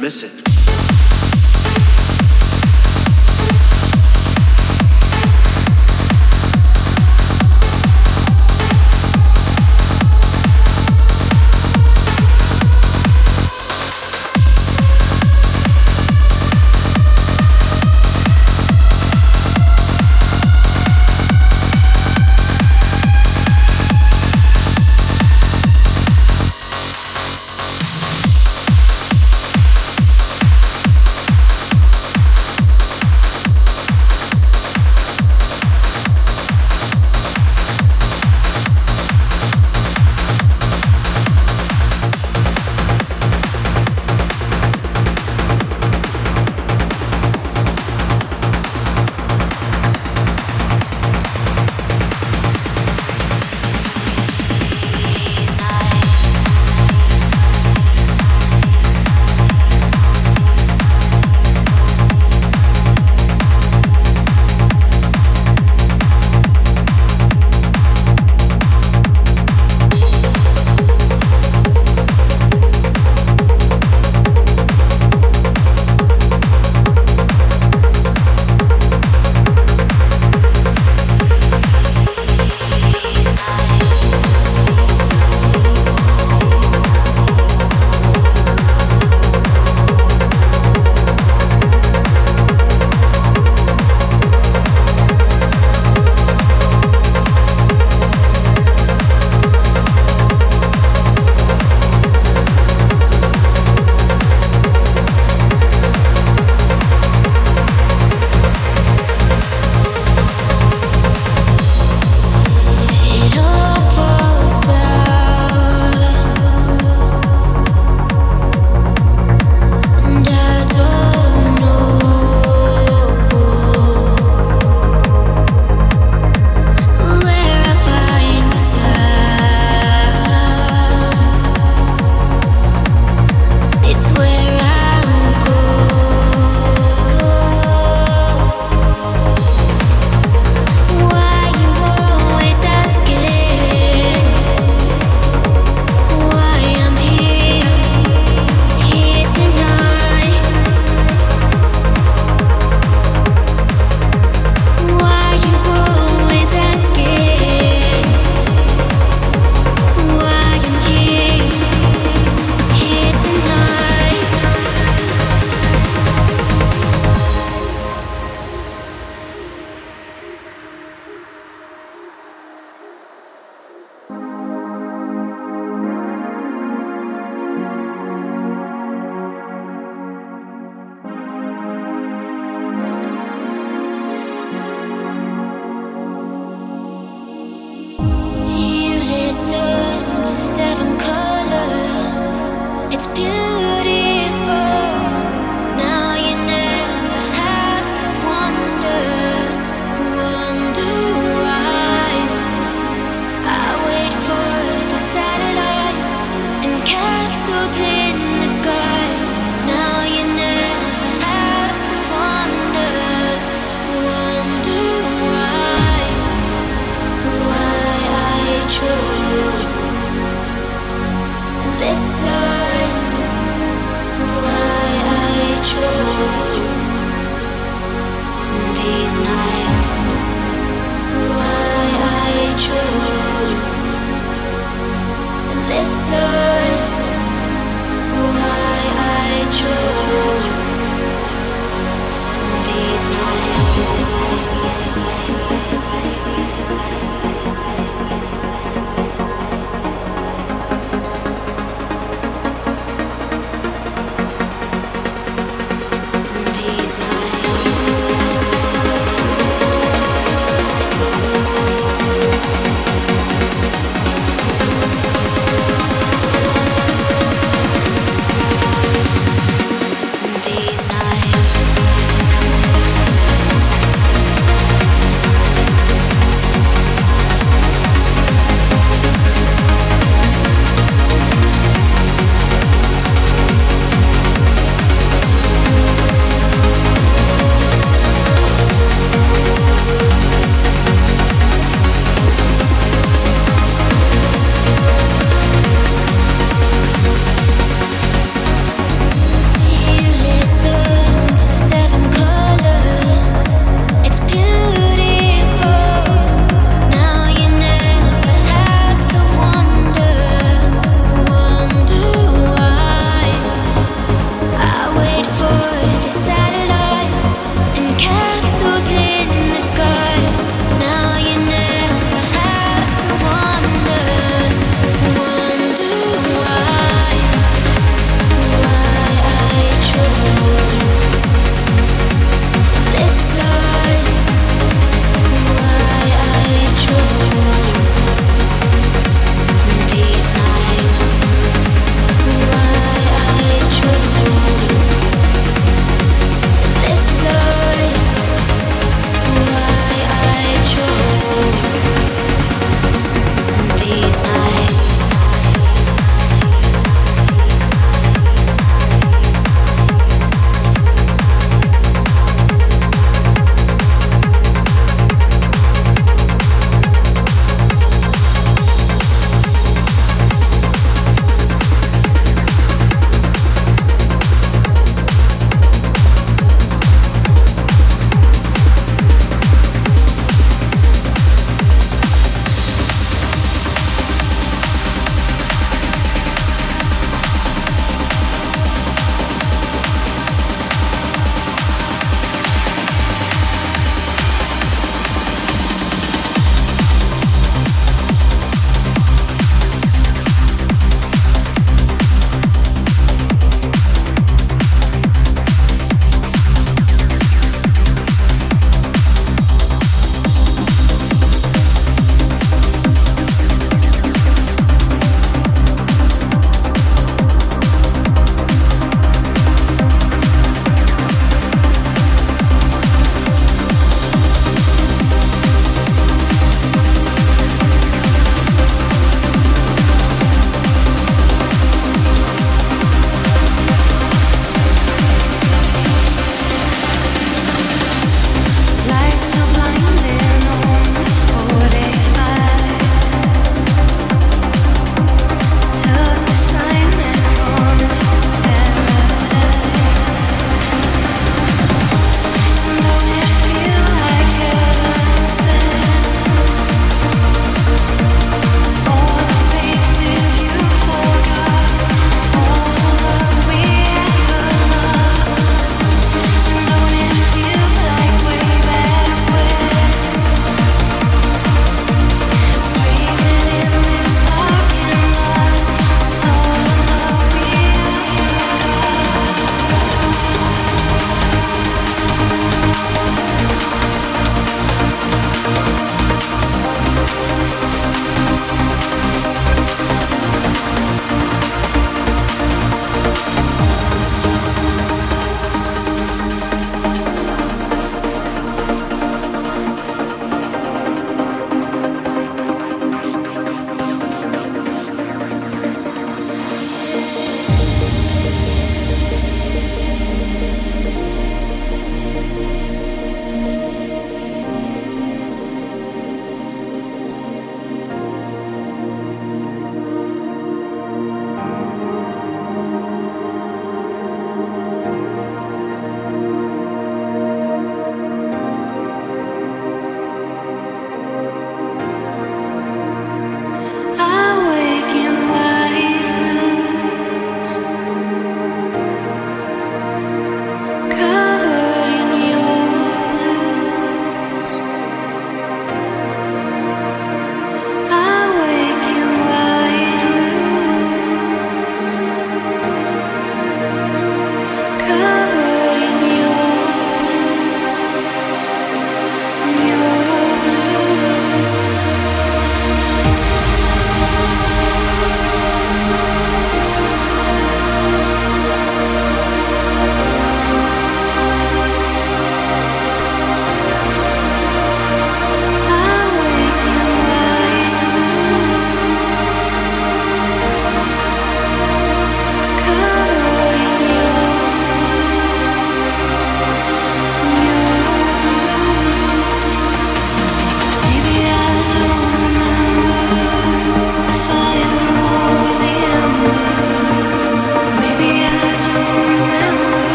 miss it.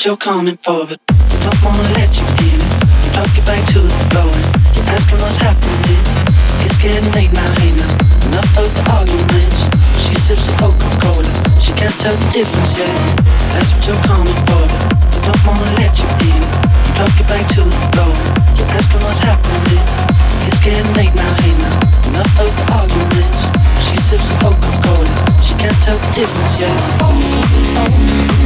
What you're coming for, but I don't wanna let you in. You drop your back to the floor you're asking what's happening. It's getting late now, hey now. Enough of the arguments. She sips the Coca-Cola She can't tell the difference yet. That's what you're coming for. But I don't wanna let you in. You drop your back to the floor. You're asking what's happening. It's getting late now, hey now. Enough of the arguments. She sips the Coca-Cola. She can't tell the difference yet.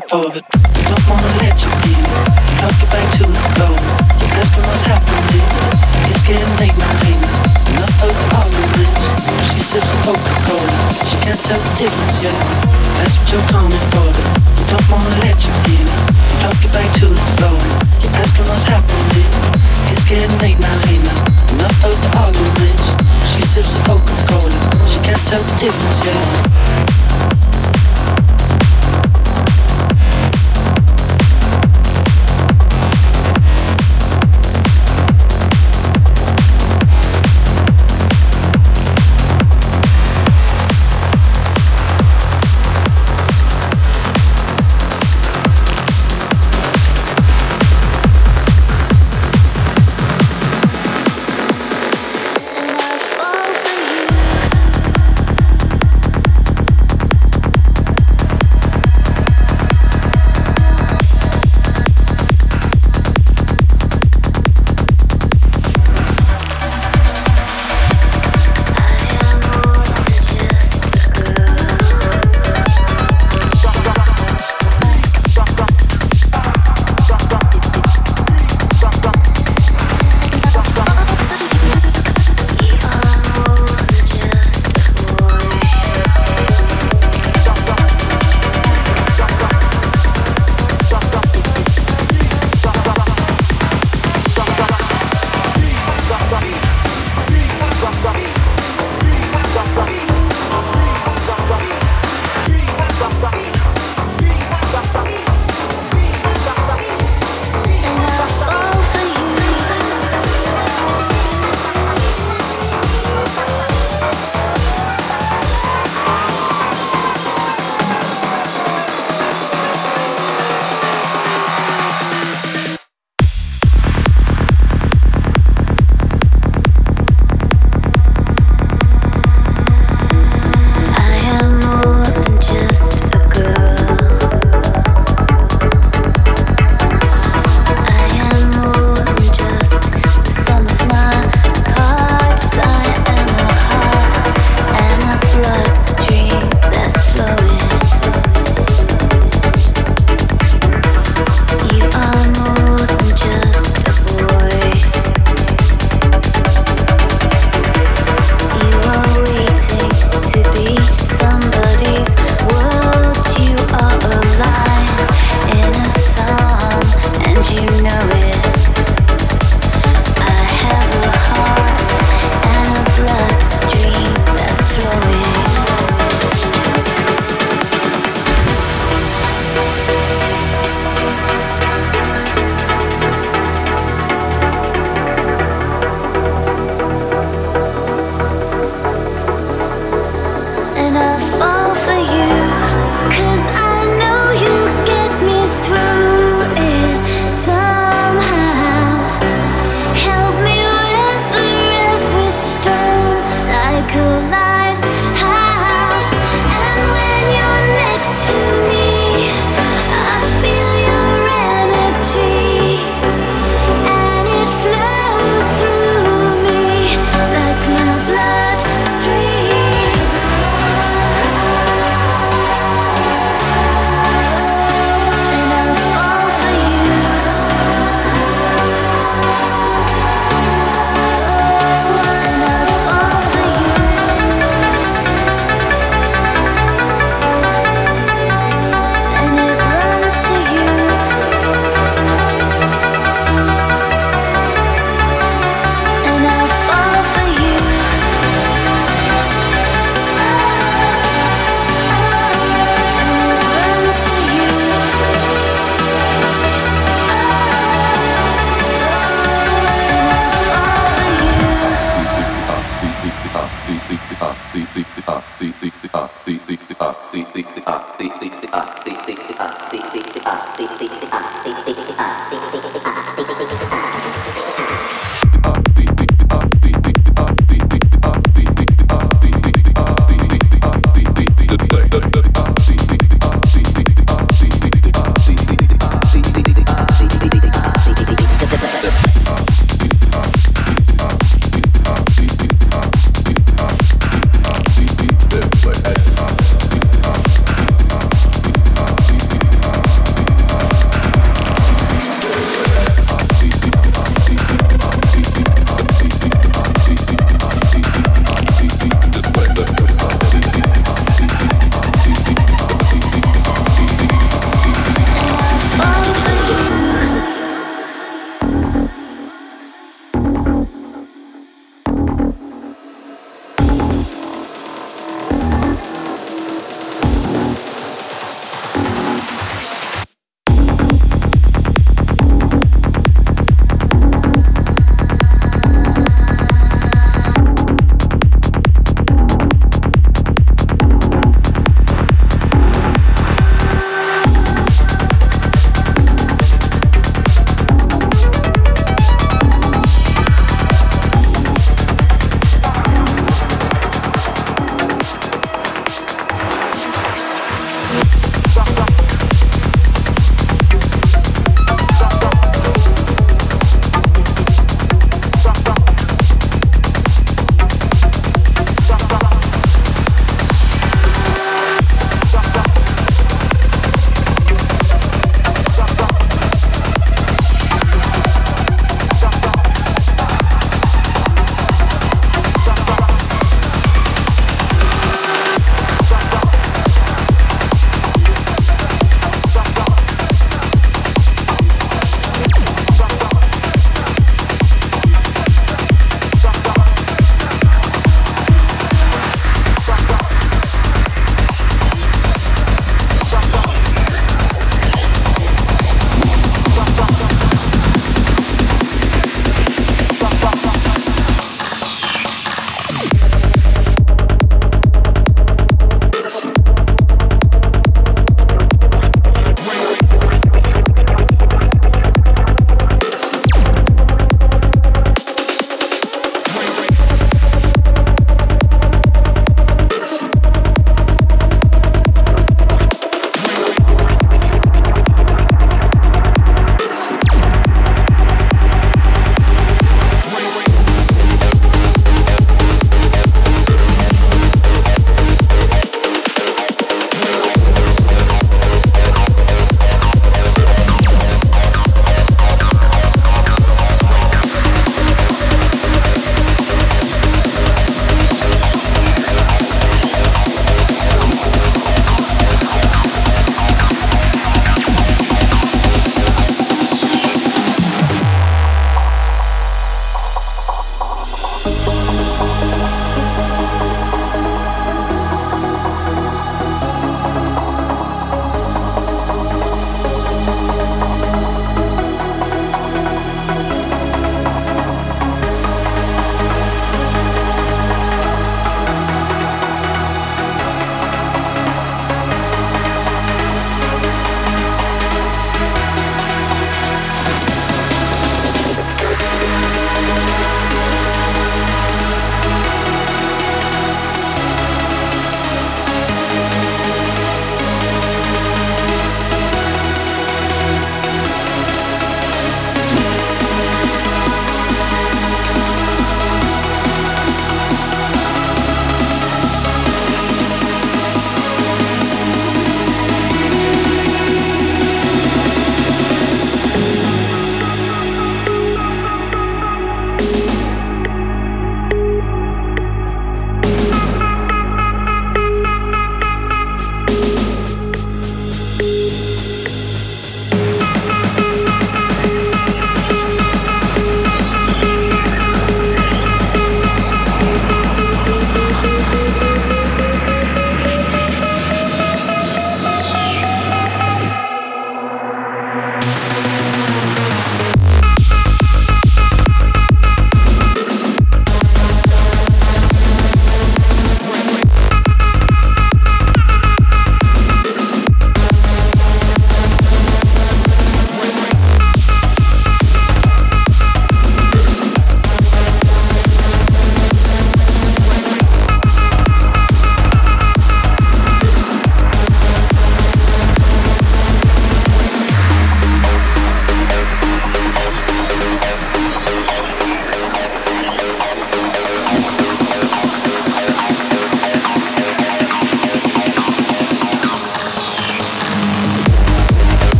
Coming for,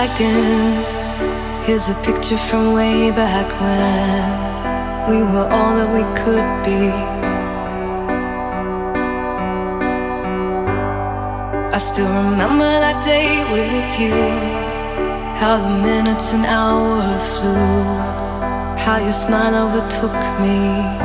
Here's a picture from way back when we were all that we could be. I still remember that day with you. How the minutes and hours flew. How your smile overtook me.